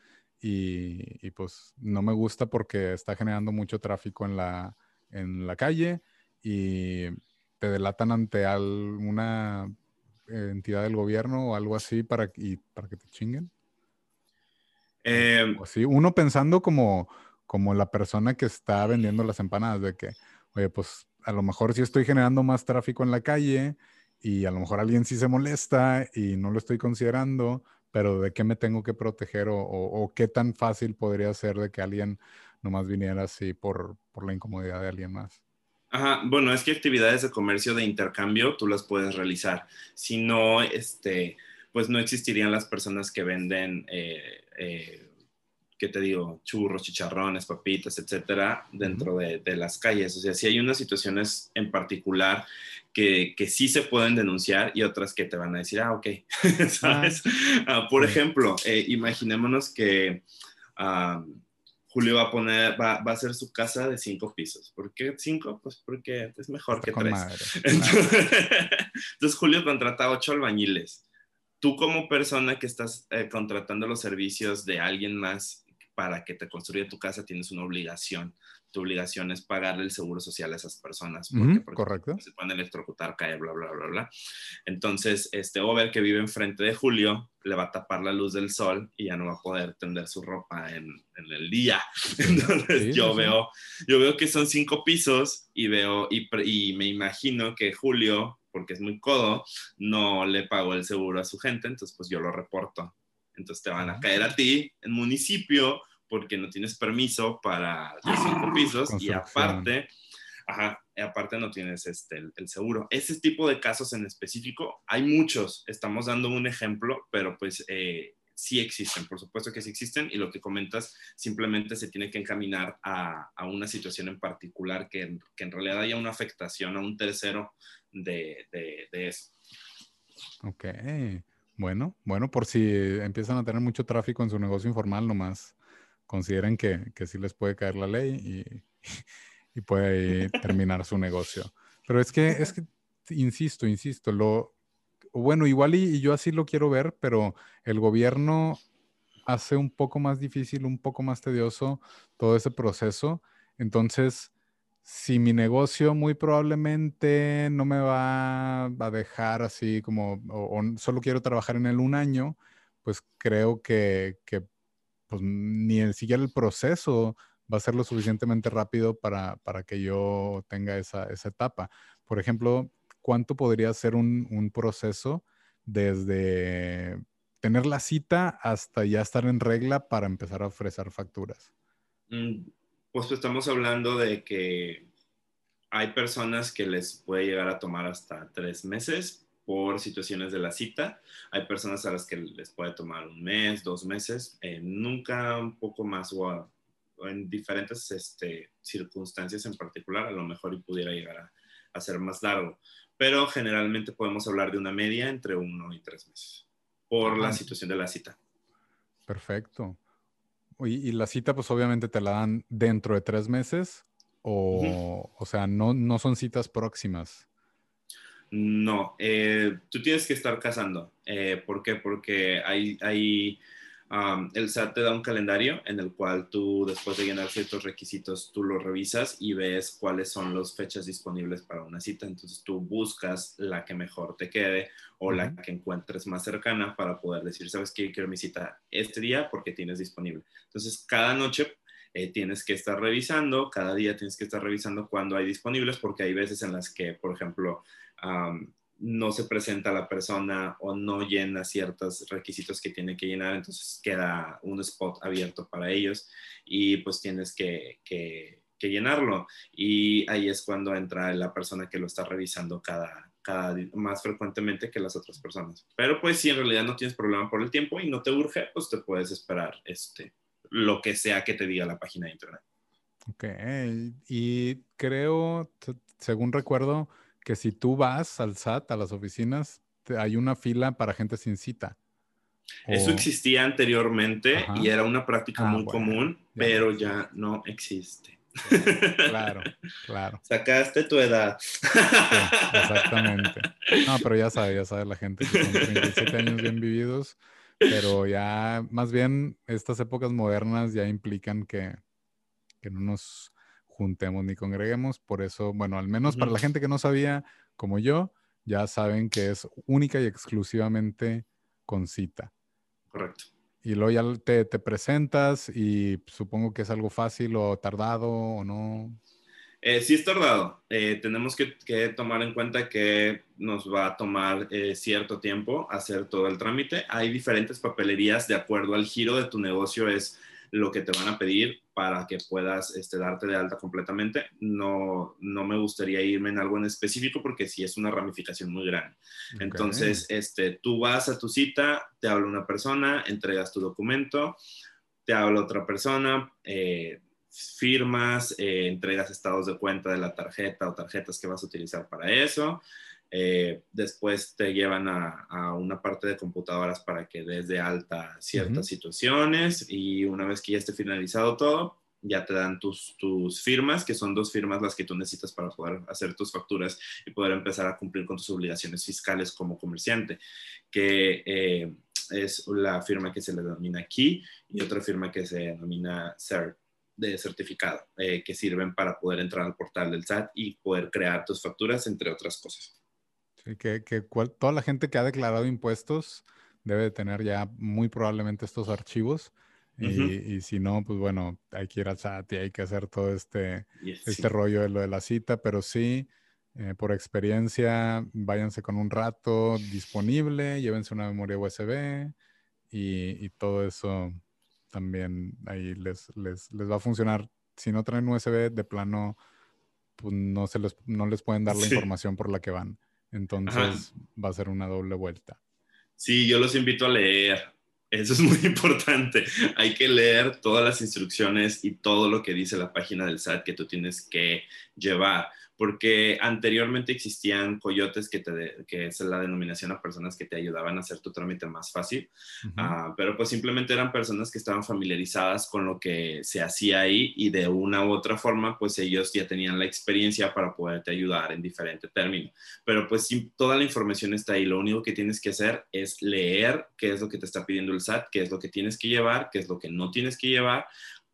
y, y, pues no me gusta porque está generando mucho tráfico en la, en la calle y te delatan ante alguna entidad del gobierno o algo así para, y, para que te chinguen. Eh, sí, uno pensando como, como la persona que está vendiendo las empanadas, de que, oye, pues a lo mejor sí estoy generando más tráfico en la calle y a lo mejor alguien sí se molesta y no lo estoy considerando, pero ¿de qué me tengo que proteger o, qué tan fácil podría ser de que alguien nomás viniera así por, por la incomodidad de alguien más? Ajá, bueno, es que actividades de comercio de intercambio tú las puedes realizar. Si no, este, pues no existirían las personas que venden, eh, eh, ¿qué te digo? Churros, chicharrones, papitas, etcétera, dentro de, las calles. O sea, si hay unas situaciones en particular que, que, sí se pueden denunciar y otras que te van a decir, ah, ok, [LAUGHS] ¿sabes? Ah, por ejemplo, eh, imaginémonos que... Julio va a poner, va, va, a hacer su casa de cinco pisos. ¿Por qué cinco? Pues porque es mejor que tres. [LAUGHS] [LAUGHS] Entonces, Julio contrata ocho albañiles. Tú como persona que estás eh, contratando los servicios de alguien más para que te construya tu casa tienes una obligación tu obligación es pagarle el seguro social a esas personas. Porque, correcto. Se pueden electrocutar, caer, bla, bla, bla, bla. Entonces, este Over que vive enfrente de Julio le va a tapar la luz del sol y ya no va a poder tender su ropa en, en el día. [LAUGHS] Entonces, yo, Veo, yo veo que son cinco pisos y veo y, y me imagino que Julio, porque es muy codo, no le pagó el seguro a su gente, entonces pues yo lo reporto. Entonces te van a caer a ti en municipio porque no tienes permiso para los cinco pisos y aparte, ajá, aparte no tienes este, el, seguro. Ese tipo de casos en específico, hay muchos, estamos dando un ejemplo, pero pues eh, sí existen, por supuesto que sí existen y lo que comentas simplemente se tiene que encaminar a, a una situación en particular que, que, en realidad haya una afectación a un tercero de, de, de eso. Ok, bueno, bueno, por si empiezan a tener mucho tráfico en su negocio informal nomás consideren que, que sí les puede caer la ley y, [LAUGHS] y puede terminar su negocio. Pero es que, es que, insisto, insisto, lo, bueno, igual y, yo así lo quiero ver, pero el gobierno hace un poco más difícil, un poco más tedioso todo ese proceso. Entonces, si mi negocio muy probablemente no me va a dejar así como, o, solo quiero trabajar en él un año, pues creo que pues ni siquiera el proceso va a ser lo suficientemente rápido para, para que yo tenga esa, esa, etapa. Por ejemplo, ¿cuánto podría ser un, un, proceso desde tener la cita hasta ya estar en regla para empezar a ofrecer facturas? Pues estamos hablando de que hay personas que les puede llegar a tomar hasta tres meses por situaciones de la cita. Hay personas a las que les puede tomar un mes, dos meses, eh, nunca un poco más o, en diferentes este, circunstancias en particular, a lo mejor y pudiera llegar a, ser más largo. Pero generalmente podemos hablar de una media entre uno y tres meses por la situación de la cita. Perfecto. Y, la cita, pues obviamente te la dan dentro de tres meses o, o sea, no, no son citas próximas. No, eh, tú tienes que estar casando. Eh, ¿Por qué? Porque hay, hay el SAT te da un calendario en el cual tú, después de llenar ciertos requisitos, tú lo revisas y ves cuáles son las fechas disponibles para una cita. Entonces tú buscas la que mejor te quede o la que encuentres más cercana para poder decir, ¿sabes qué? Quiero mi cita este día porque tienes disponible. Entonces cada noche eh, tienes que estar revisando, cada día tienes que estar revisando cuándo hay disponibles, porque hay veces en las que, por ejemplo, no se presenta la persona o no llena ciertos requisitos que tiene que llenar, entonces queda un spot abierto para ellos y pues tienes que, llenarlo. Y ahí es cuando entra la persona que lo está revisando cada, cada más frecuentemente que las otras personas. Pero pues si en realidad no tienes problema por el tiempo y no te urge, pues te puedes esperar este, lo que sea que te diga la página de internet. Ok, y creo, según recuerdo, que si tú vas al SAT, a las oficinas, hay una fila para gente sin cita. Eso existía anteriormente y era una práctica ah, muy común, pero ya no existe. Claro, claro. [LAUGHS] Sacaste tu edad. exactamente. No, pero ya sabe, ya sabe la gente que son 37 años bien vividos, pero ya más bien estas épocas modernas ya implican que, que no nos juntemos ni congreguemos. Por eso, bueno, al menos para la gente que no sabía, como yo, ya saben que es única y exclusivamente con cita. Correcto. Y luego ya te, te, presentas y supongo que es algo fácil o tardado o no. Eh, sí es tardado. Eh, tenemos que, que, tomar en cuenta que nos va a tomar eh, cierto tiempo hacer todo el trámite. Hay diferentes papelerías de acuerdo al giro de tu negocio. Es lo que te van a pedir para que puedas este, darte de alta completamente. No, no me gustaría irme en algo en específico porque sí es una ramificación muy grande. Entonces, este, tú vas a tu cita, te habla una persona, entregas tu documento, te habla otra persona, eh, firmas, eh, entregas estados de cuenta de la tarjeta o tarjetas que vas a utilizar para eso. Eh, después te llevan a, una parte de computadoras para que des de alta ciertas situaciones y una vez que ya esté finalizado todo, ya te dan tus, tus firmas, que son dos firmas las que tú necesitas para poder hacer tus facturas y poder empezar a cumplir con tus obligaciones fiscales como comerciante, que eh, es la firma que se le denomina aquí y otra firma que se denomina CERT de certificado, eh, que sirven para poder entrar al portal del SAT y poder crear tus facturas, entre otras cosas que, que toda la gente que ha declarado impuestos debe tener ya muy probablemente estos archivos. y, si no, pues bueno, hay que ir al SAT y hay que hacer todo este, este rollo de lo de la cita, pero sí, eh, por experiencia, váyanse con un rato disponible, llévense una memoria USB y, y todo eso también ahí les, les, les, va a funcionar. Si no traen USB, de plano, pues no, se les, no les pueden dar la información por la que van. Entonces va a ser una doble vuelta. Sí, yo los invito a leer. Eso es [LAUGHS] muy importante. Hay que leer todas las instrucciones y todo lo que dice la página del SAT que tú tienes que llevar porque anteriormente existían coyotes que, te que es la denominación a personas que te ayudaban a hacer tu trámite más fácil, ah, pero pues simplemente eran personas que estaban familiarizadas con lo que se hacía ahí y de una u otra forma pues ellos ya tenían la experiencia para poderte ayudar en diferente término. Pero pues toda la información está ahí, lo único que tienes que hacer es leer qué es lo que te está pidiendo el SAT, qué es lo que tienes que llevar, qué es lo que no tienes que llevar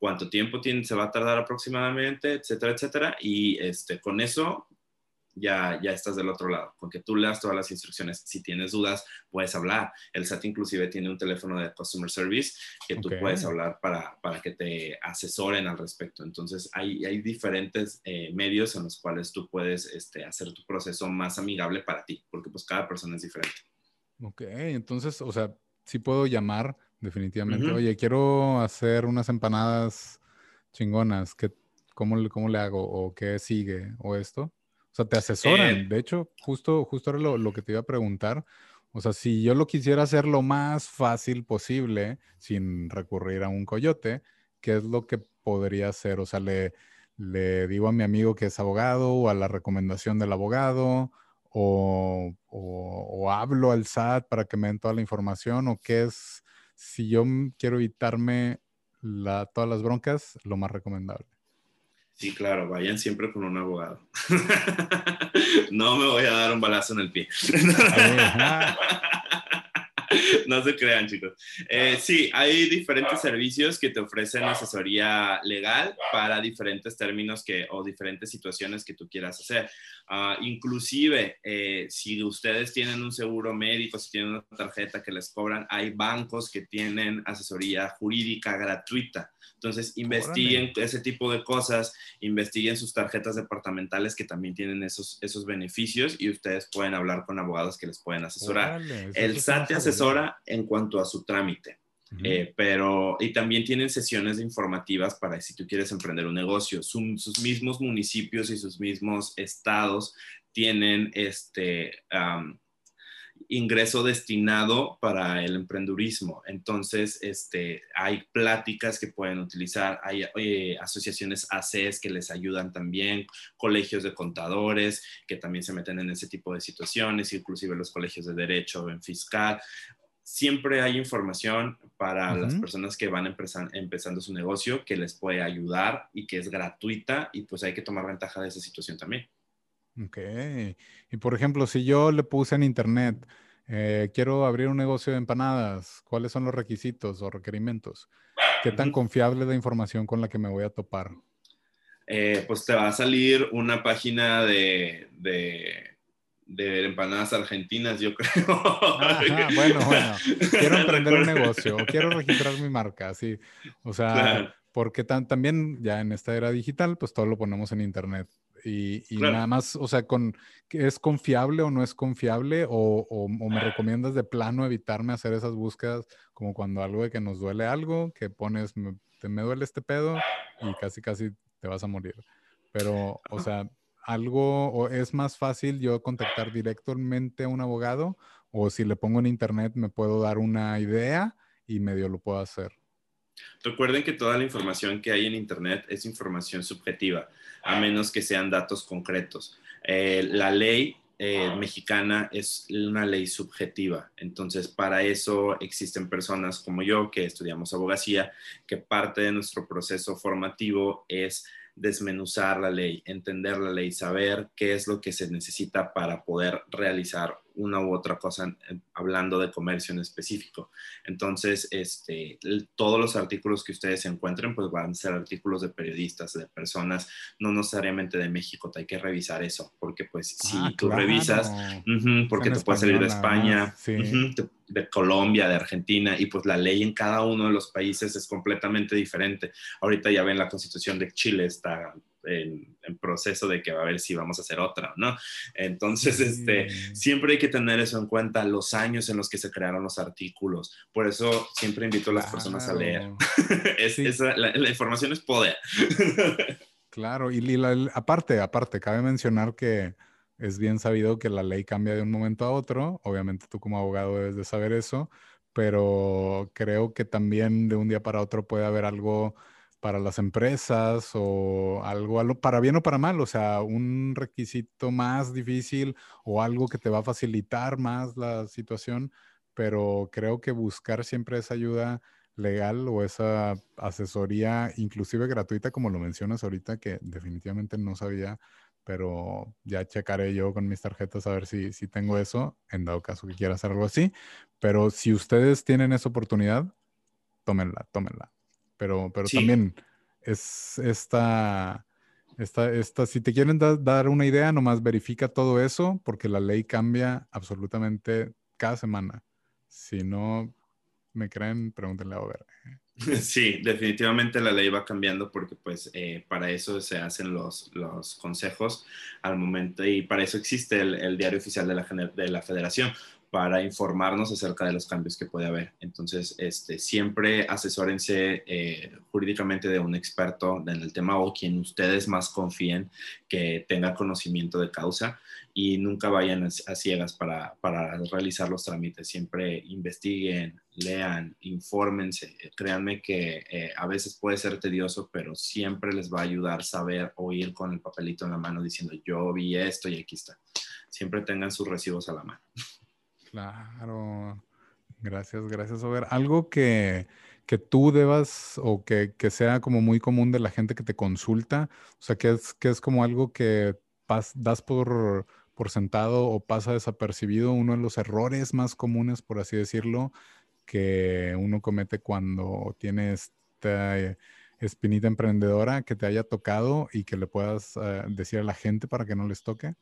cuánto tiempo tiene, se va a tardar aproximadamente, etcétera, etcétera. Y este, con eso ya, ya estás del otro lado, con que tú leas todas las instrucciones. Si tienes dudas, puedes hablar. El SAT inclusive tiene un teléfono de Customer Service que tú puedes hablar para, para, que te asesoren al respecto. Entonces, hay, hay diferentes eh, medios en los cuales tú puedes este, hacer tu proceso más amigable para ti, porque pues cada persona es diferente. Ok, entonces, o sea, sí puedo llamar definitivamente. Oye, quiero hacer unas empanadas chingonas. ¿Qué, cómo, ¿Cómo le hago? ¿O qué sigue? ¿O esto? O sea, te asesoran. Eh, de hecho, justo, justo era lo, lo, que te iba a preguntar. O sea, si yo lo quisiera hacer lo más fácil posible, sin recurrir a un coyote, ¿qué es lo que podría hacer? O sea, le, le digo a mi amigo que es abogado o a la recomendación del abogado. O, o, o, hablo al SAT para que me den toda la información o qué es si yo quiero evitarme la, todas las broncas, lo más recomendable. Sí, claro, vayan siempre con un abogado. [LAUGHS] no me voy a dar un balazo en el pie. [LAUGHS] [LAUGHS] no se crean, chicos. Eh, sí, hay diferentes servicios que te ofrecen asesoría legal para diferentes términos que, o diferentes situaciones que tú quieras hacer. Ah, inclusive, eh, si ustedes tienen un seguro médico, si tienen una tarjeta que les cobran, hay bancos que tienen asesoría jurídica gratuita. Entonces, investiguen ese tipo de cosas, investiguen sus tarjetas departamentales que también tienen esos, esos beneficios y ustedes pueden hablar con abogados que les pueden asesorar. El SAT te asesora en cuanto a su trámite. Eh, pero, y también tienen sesiones informativas para si tú quieres emprender un negocio. sus mismos municipios y sus mismos estados tienen este, ingreso destinado para el emprendurismo. Entonces, este, hay pláticas que pueden utilizar, hay eh, asociaciones ACES que les ayudan también, colegios de contadores que también se meten en ese tipo de situaciones, inclusive los colegios de derecho en fiscal. Siempre hay información para las personas que van empezando su negocio que les puede ayudar y que es gratuita y pues hay que tomar ventaja de esa situación también. Ok. Y por ejemplo, si yo le puse en internet, eh, quiero abrir un negocio de empanadas, ¿cuáles son los requisitos o requerimientos? ¿Qué tan confiable es la información con la que me voy a topar? Eh, pues te va a salir una página de, de, empanadas argentinas, yo creo. [LAUGHS] bueno, bueno. Quiero [LAUGHS] emprender un negocio o quiero registrar mi marca, sí. O sea, porque también ya en esta era digital, pues todo lo ponemos en internet. Y, nada más, o sea, con, ¿es confiable o no es confiable? O, me recomiendas de plano evitarme hacer esas búsquedas como cuando algo de que nos duele algo, que pones, me, te, me duele este pedo y casi, casi te vas a morir. Pero, o sea, algo, o es más fácil yo contactar directamente a un abogado, o si le pongo en internet me puedo dar una idea y medio lo puedo hacer. Recuerden que toda la información que hay en Internet es información subjetiva, a menos que sean datos concretos. Eh, la ley eh, mexicana es una ley subjetiva. Entonces, para eso existen personas como yo que estudiamos abogacía, que parte de nuestro proceso formativo es desmenuzar la ley, entender la ley, saber qué es lo que se necesita para poder realizar una u otra cosa hablando de comercio en específico. Entonces, este, todos los artículos que ustedes encuentren, pues van a ser artículos de periodistas, de personas, no necesariamente de México, te hay que revisar eso, porque pues si ah, tú revisas, porque te puede salir de España, de Colombia, de Argentina, y pues la ley en cada uno de los países es completamente diferente. Ahorita ya ven la constitución de Chile está en, proceso de que va a ver si vamos a hacer otra, ¿no? Entonces, este, siempre hay que tener eso en cuenta, los años en los que se crearon los artículos. Por eso siempre invito a las personas a leer. [LAUGHS] la, información es poder. claro, y, aparte, aparte, cabe mencionar que es bien sabido que la ley cambia de un momento a otro. Obviamente tú como abogado debes de saber eso, pero creo que también de un día para otro puede haber algo para las empresas o algo, para bien o para mal, o sea, un requisito más difícil o algo que te va a facilitar más la situación, pero creo que buscar siempre esa ayuda legal o esa asesoría, inclusive gratuita, como lo mencionas ahorita, que definitivamente no sabía, pero ya checaré yo con mis tarjetas a ver si, si tengo eso, en dado caso que quiera hacer algo así. Pero si ustedes tienen esa oportunidad, tómenla, tómenla. Pero, pero también es esta, esta, esta, si te quieren dar una idea, nomás verifica todo eso, porque la ley cambia absolutamente cada semana. Si no me creen, pregúntenle a Over. [LAUGHS] Sí, definitivamente la ley va cambiando porque pues eh, para eso se hacen los, los, consejos al momento y para eso existe el, el diario oficial de la, de la federación para informarnos acerca de los cambios que puede haber. Entonces, este, siempre asesórense eh, jurídicamente de un experto en el tema o quien ustedes más confíen que tenga conocimiento de causa y nunca vayan a, ciegas para, para, realizar los trámites. Siempre investiguen, lean, infórmense. Créanme que eh, a veces puede ser tedioso, pero siempre les va a ayudar saber o ir con el papelito en la mano diciendo yo vi esto y aquí está. Siempre tengan sus recibos a la mano. Claro. Gracias, gracias, ver Algo que, que tú debas o que, que, sea como muy común de la gente que te consulta, o sea, que es, que es como algo que das por, por sentado o pasa desapercibido, uno de los errores más comunes, por así decirlo, que uno comete cuando tiene esta espinita emprendedora que te haya tocado y que le puedas eh, decir a la gente para que no les toque.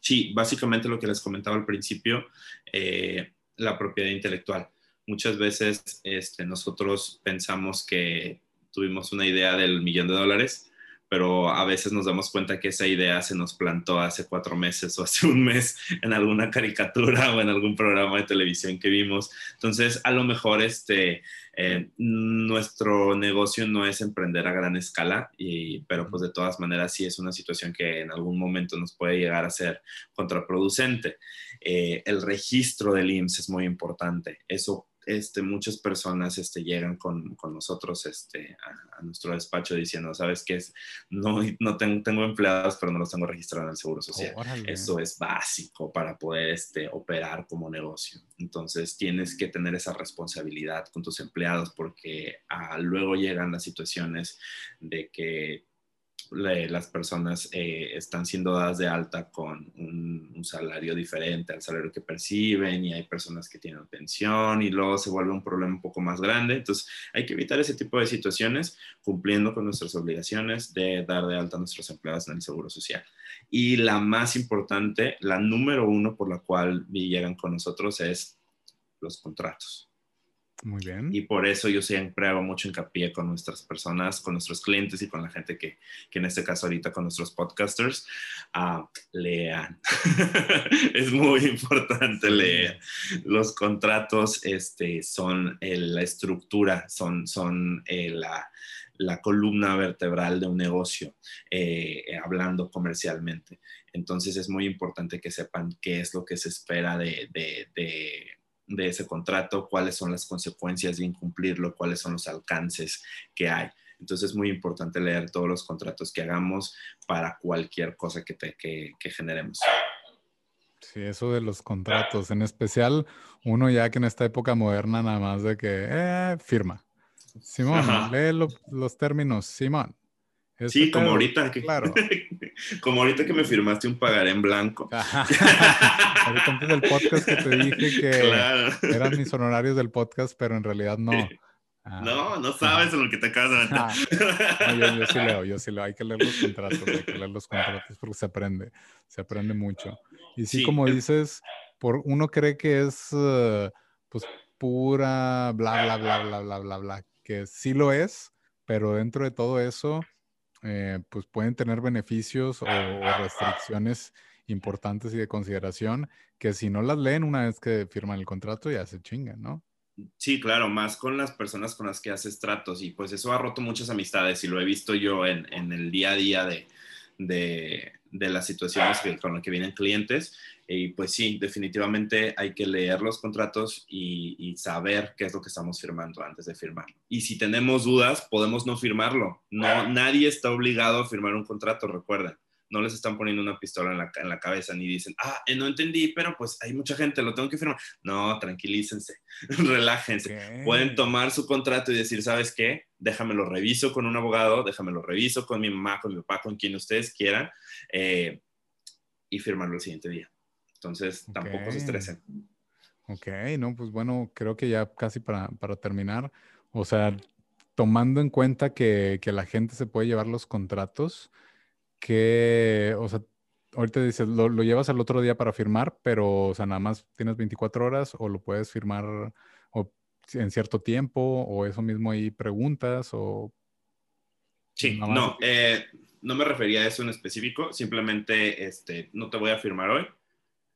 Sí, básicamente lo que les comentaba al principio, eh, la propiedad intelectual. Muchas veces este, nosotros pensamos que tuvimos una idea del millón de dólares pero a veces nos damos cuenta que esa idea se nos plantó hace cuatro meses o hace un mes en alguna caricatura o en algún programa de televisión que vimos. Entonces, a lo mejor este, eh, nuestro negocio no es emprender a gran escala, y, pero pues de todas maneras sí es una situación que en algún momento nos puede llegar a ser contraproducente. Eh, el registro del IMSS es muy importante. Eso este, muchas personas este, llegan con, con nosotros este, a, nuestro despacho diciendo, ¿sabes qué es? No, no tengo, tengo, empleados, pero no los tengo registrados en el Seguro Social. Eso es básico para poder este, operar como negocio. Entonces, tienes que tener esa responsabilidad con tus empleados porque ah, luego llegan las situaciones de que las personas eh, están siendo dadas de alta con un, salario diferente al salario que perciben y hay personas que tienen pensión y luego se vuelve un problema un poco más grande. Entonces hay que evitar ese tipo de situaciones cumpliendo con nuestras obligaciones de dar de alta a nuestros empleados en el Seguro Social. Y la más importante, la número uno por la cual llegan con nosotros es los contratos. Muy bien. Y por eso yo siempre hago mucho hincapié con nuestras personas, con nuestros clientes y con la gente que, que en este caso ahorita con nuestros podcasters, uh, lean. [LAUGHS] es muy importante leer. Los contratos este, son la estructura, son, son la, la, columna vertebral de un negocio, eh, hablando comercialmente. Entonces es muy importante que sepan qué es lo que se espera de, de, de de ese contrato, cuáles son las consecuencias de incumplirlo, cuáles son los alcances que hay. Entonces es muy importante leer todos los contratos que hagamos para cualquier cosa que, te, que, generemos. Sí, eso de los contratos, en especial uno ya que en esta época moderna nada más de que eh, firma. Simón, lee los términos, Simón. Sí, como ahorita que, claro. [LAUGHS] como ahorita que me firmaste un pagar en blanco. [LAUGHS] ahorita antes del podcast que te dije que eran mis honorarios del podcast, pero en realidad no. Ah. no, no sabes lo que te acabas de meter. yo, sí [LAUGHS] leo, yo sí leo. Hay que leer los contratos, hay que leer los contratos porque se aprende, se aprende mucho. Y sí, como dices, por, uno cree que es eh, pues pura bla, bla, bla, bla, bla, bla, bla, que sí lo es, pero dentro de todo eso eh, pues pueden tener beneficios o, restricciones importantes y de consideración que si no las leen una vez que firman el contrato ya se chingan, ¿no? Sí, claro, más con las personas con las que haces tratos y pues eso ha roto muchas amistades y lo he visto yo en, el día a día de, de, las situaciones con las que vienen clientes y pues sí, definitivamente hay que leer los contratos y, saber qué es lo que estamos firmando antes de firmar. Y si tenemos dudas, podemos no firmarlo. No, nadie está obligado a firmar un contrato, recuerden. No les están poniendo una pistola en la, en la cabeza ni dicen, ah, eh, no entendí, pero pues hay mucha gente, lo tengo que firmar. No, tranquilícense, [LAUGHS] relájense. Pueden tomar su contrato y decir, ¿sabes qué? Déjame lo reviso con un abogado, déjame lo reviso con mi mamá, con mi papá, con quien ustedes quieran, eh, y firmarlo el siguiente día. Entonces, tampoco se estresen. Ok, no, pues bueno, creo que ya casi para, para terminar, o sea, tomando en cuenta que, que, la gente se puede llevar los contratos, que, o sea, ahorita dices, lo, lo, llevas al otro día para firmar, pero, o sea, nada más tienes 24 horas o lo puedes firmar o, en cierto tiempo o eso mismo ahí preguntas o... Sí, no, eh, no me refería a eso en específico, simplemente este, no te voy a firmar hoy,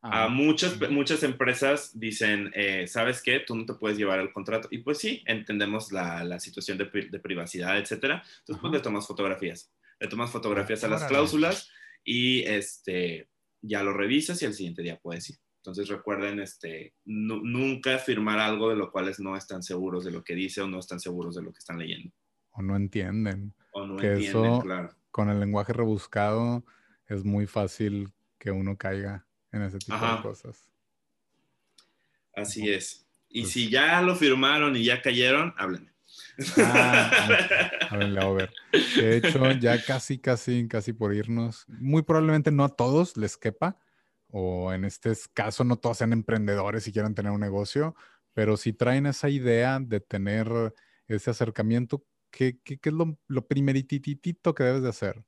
a muchas, muchas empresas dicen, eh, ¿sabes qué? Tú no te puedes llevar el contrato. Y pues sí, entendemos la, la situación de, de, privacidad, etcétera. Entonces, pues le tomas fotografías. Le tomas fotografías a las cláusulas y este, ya lo revisas y al siguiente día puedes ir. Entonces recuerden, este, nunca firmar algo de lo cual no están seguros de lo que dice o no están seguros de lo que están leyendo. O no entienden. O no entienden, claro. Con el lenguaje rebuscado es muy fácil que uno caiga en ese tipo de cosas. Así es. Y pues si ya lo firmaron y ya cayeron, háblenme. Ah, háblenle a Over. De hecho, ya casi, casi, casi por irnos, muy probablemente no a todos les quepa, o en este caso no todos sean emprendedores y quieran tener un negocio, pero si traen esa idea de tener ese acercamiento, ¿qué, qué, es lo, lo primerititito que debes de hacer?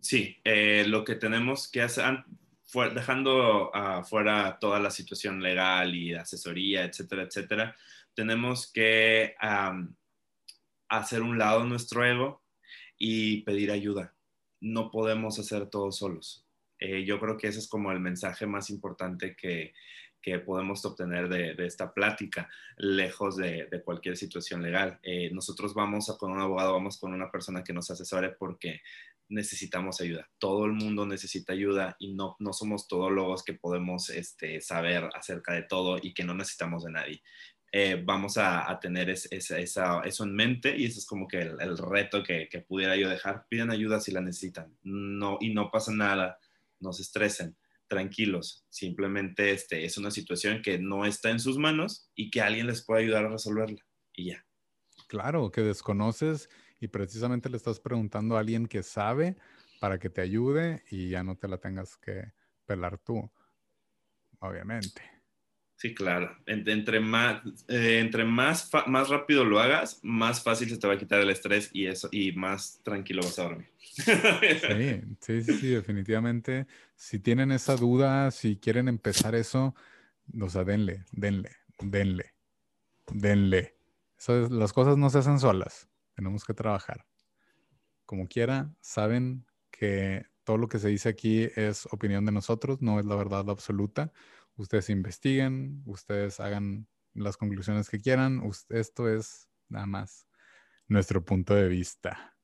Sí, eh, lo que tenemos que hacer, dejando afuera toda la situación legal y asesoría, etcétera, etcétera, tenemos que hacer un lado nuestro ego y pedir ayuda. No podemos hacer todo solos. Eh, yo creo que ese es como el mensaje más importante que, que podemos obtener de, esta plática, lejos de, cualquier situación legal. Eh, nosotros vamos con un abogado, vamos con una persona que nos asesore porque necesitamos ayuda. Todo el mundo necesita ayuda y no, no somos todólogos que podemos este, saber acerca de todo y que no necesitamos de nadie. Eh, vamos a, tener eso en mente y ese es como que el, reto que, pudiera yo dejar. Pidan ayuda si la necesitan no, y no pasa nada, no se estresen, tranquilos. Simplemente este, es una situación que no está en sus manos y que alguien les puede ayudar a resolverla y ya. Claro, que desconoces y precisamente le estás preguntando a alguien que sabe para que te ayude y ya no te la tengas que pelar tú, obviamente. Sí, claro. Entre, más, eh, entre más, más rápido lo hagas, más fácil se te va a quitar el estrés y eso y más tranquilo vas a dormir. Sí, sí, sí, definitivamente. Si tienen esa duda, si quieren empezar eso, o sea, denle, denle, denle, denle. las cosas no se hacen solas. Tenemos que trabajar. Como quiera, saben que todo lo que se dice aquí es opinión de nosotros, no es la verdad absoluta ustedes investiguen, ustedes hagan las conclusiones que quieran. esto es nada más nuestro punto de vista.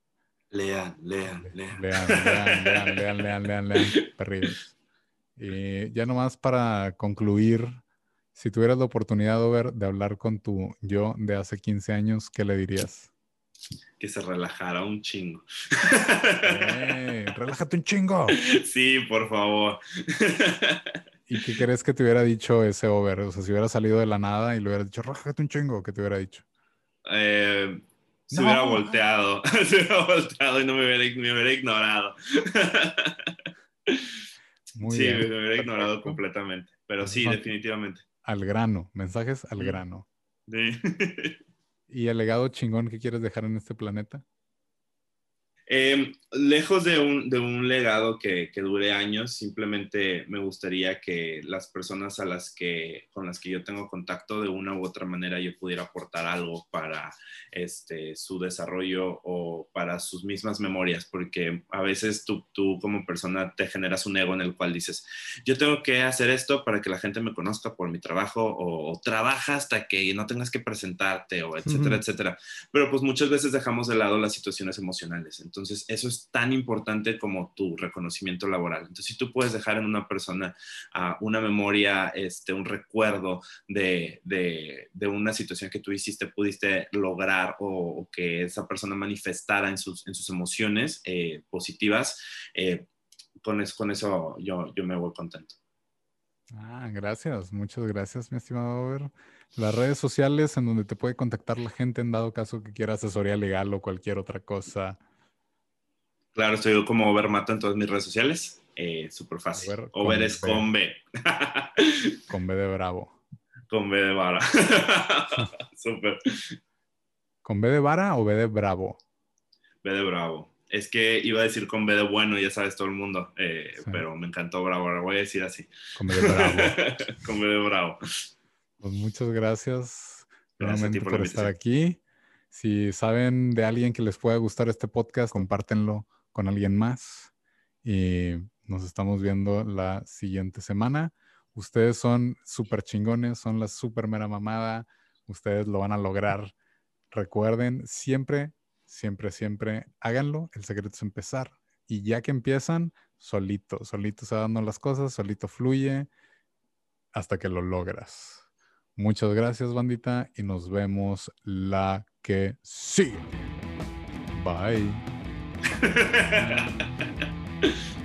Lean, lean, lean. Lean, lean, lean, lean, lean, lean, lean, perrillos. Y ya nomás para concluir, si tuvieras la oportunidad de, de hablar con tu yo de hace 15 años, ¿qué le dirías? Que se relajara un chingo. [LAUGHS] relájate un chingo. Sí, por favor. [LAUGHS] ¿Y qué crees que te hubiera dicho ese over? O sea, si hubiera salido de la nada y le hubiera dicho, rájate un chingo, ¿qué te hubiera dicho? Eh, se hubiera volteado. [LAUGHS] se hubiera volteado y no me hubiera, me hubiera ignorado. Muy sí, me hubiera ignorado completamente. Pero sí, definitivamente. Al grano, mensajes al grano. Sí. ¿Y el legado chingón que quieres dejar en este planeta? Em, lejos de un, de un legado que, que, dure años, simplemente me gustaría que las personas a las que, con las que yo tengo contacto de una u otra manera yo pudiera aportar algo para este, su desarrollo o para sus mismas memorias, porque a veces tú, tú como persona te generas un ego en el cual dices, yo tengo que hacer esto para que la gente me conozca por mi trabajo o, trabaja hasta que no tengas que presentarte o etcétera, etcétera. Pero pues muchas veces dejamos de lado las situaciones emocionales. Entonces, eso es tan importante como tu reconocimiento laboral. Entonces, si tú puedes dejar en una persona uh, una memoria, este, un recuerdo de, de, de, una situación que tú hiciste, pudiste lograr o, que esa persona manifestara en sus, en sus emociones eh, positivas, eh, con, eso, con eso yo, yo me voy contento. Ah, gracias, muchas gracias, mi estimado Over. Las redes sociales en donde te puede contactar la gente en dado caso que quiera asesoría legal o cualquier otra cosa. Claro, estoy como Overmato en todas mis redes sociales. Eh, Súper fácil. Over, es con B. [LAUGHS] con B de Bravo. Con B de Vara. [LAUGHS] Súper. ¿Con B de Vara o B de Bravo? B de Bravo. Es que iba a decir con B de bueno, ya sabes todo el mundo, eh, pero me encantó Bravo, ahora voy a decir así. Con B de Bravo. [LAUGHS] con B de Bravo. Pues muchas gracias, nuevamente por estar aquí. Si saben de alguien que les pueda gustar este podcast, compártenlo con alguien más y nos estamos viendo la siguiente semana. Ustedes son súper chingones, son la súper mera mamada, ustedes lo van a lograr. Recuerden, siempre, siempre, siempre háganlo. El secreto es empezar. Y ya que empiezan, solito, solito se dando las cosas, solito fluye hasta que lo logras. Muchas gracias, bandita, y nos vemos la que sigue. Bye. Yeah. [LAUGHS]